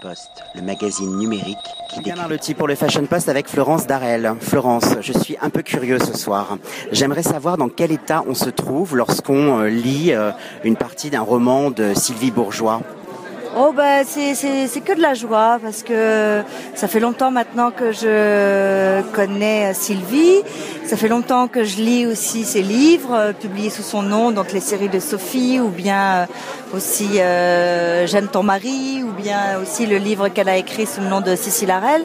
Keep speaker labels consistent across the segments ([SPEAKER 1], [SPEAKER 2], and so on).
[SPEAKER 1] Post, le magazine numérique qui décrit...
[SPEAKER 2] Marlotti pour le Fashion Post avec Florence Darel. Florence, je suis un peu curieux ce soir. J'aimerais savoir dans quel état on se trouve lorsqu'on euh, lit euh, une partie d'un roman de Sylvie Bourgeois.
[SPEAKER 3] Oh bah c'est que de la joie parce que ça fait longtemps maintenant que je connais Sylvie. Ça fait longtemps que je lis aussi ses livres euh, publiés sous son nom, donc les séries de Sophie ou bien euh, aussi euh, J'aime ton mari ou bien aussi le livre qu'elle a écrit sous le nom de Cécile Harel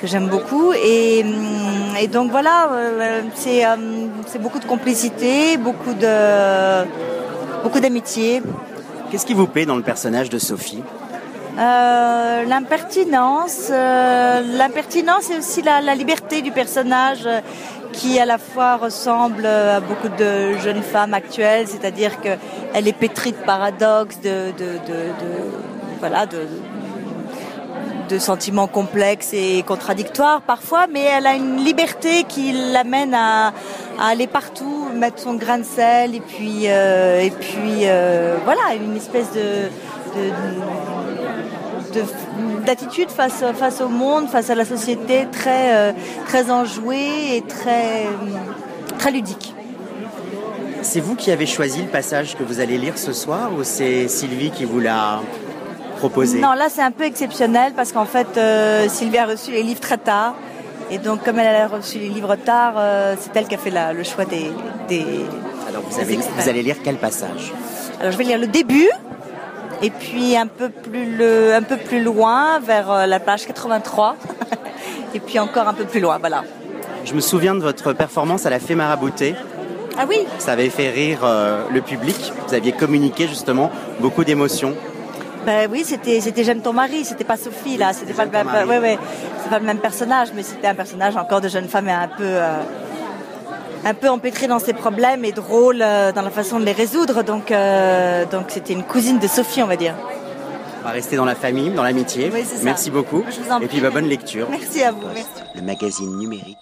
[SPEAKER 3] que j'aime beaucoup et, hum, et donc voilà euh, c'est euh, c'est beaucoup de complicité, beaucoup de beaucoup d'amitié.
[SPEAKER 2] Qu'est-ce qui vous plaît dans le personnage de Sophie
[SPEAKER 3] Euh, l'impertinence, euh, l'impertinence et aussi la, liberté du personnage euh, qui à la fois ressemble à beaucoup de jeunes femmes actuelles, c'est-à-dire que elle est pétrie de paradoxes, de, de- voilà, de, de sentiments complexes et contradictoires parfois, mais elle a une liberté qui l'amène à, aller partout, mettre son grain de sel et puis euh, et euh, voilà une espèce de, de, de- d'attitude face face au monde, face à la société très euh, très enjouée et très très ludique.
[SPEAKER 2] C'est vous qui avez choisi le passage que vous allez lire ce soir ou c'est Sylvie qui vous l'a proposé
[SPEAKER 3] Non, là c'est un peu exceptionnel parce qu'en fait euh, Sylvie a reçu les livres très tard. Et donc comme elle a reçu les livres tard, euh, c'est elle qui a fait la- le choix des, des...
[SPEAKER 2] Alors vous,
[SPEAKER 3] des
[SPEAKER 2] avez-
[SPEAKER 3] extraits.
[SPEAKER 2] vous allez lire quel passage?
[SPEAKER 3] Alors je vais lire le début et puis un peu plus, le, un peu plus loin vers euh, la page 83 et puis encore un peu plus loin, voilà.
[SPEAKER 2] Je me souviens de votre performance à la Fée Marabouté.
[SPEAKER 3] Ah oui
[SPEAKER 2] Ça avait fait rire euh, le public. Vous aviez communiqué justement beaucoup d'émotions.
[SPEAKER 3] Ben oui, c'était c'était J'aime ton mari, c'était pas Sophie là, c'était pas le même, ouais, ouais, c'est pas le même personnage, mais c'était un personnage encore de jeune femme et un peu euh, un peu empêtré dans ses problèmes et drôle euh, dans la façon de les résoudre. Donc euh, donc c'était une cousine de Sophie, on va dire.
[SPEAKER 2] On va rester dans la famille, dans l'amitié.
[SPEAKER 3] Oui, c'est ça.
[SPEAKER 2] Merci beaucoup.
[SPEAKER 3] Je vous en
[SPEAKER 2] Et puis
[SPEAKER 3] prie.
[SPEAKER 2] bah, bonne lecture.
[SPEAKER 3] Merci à vous. Merci.
[SPEAKER 1] le magazine numérique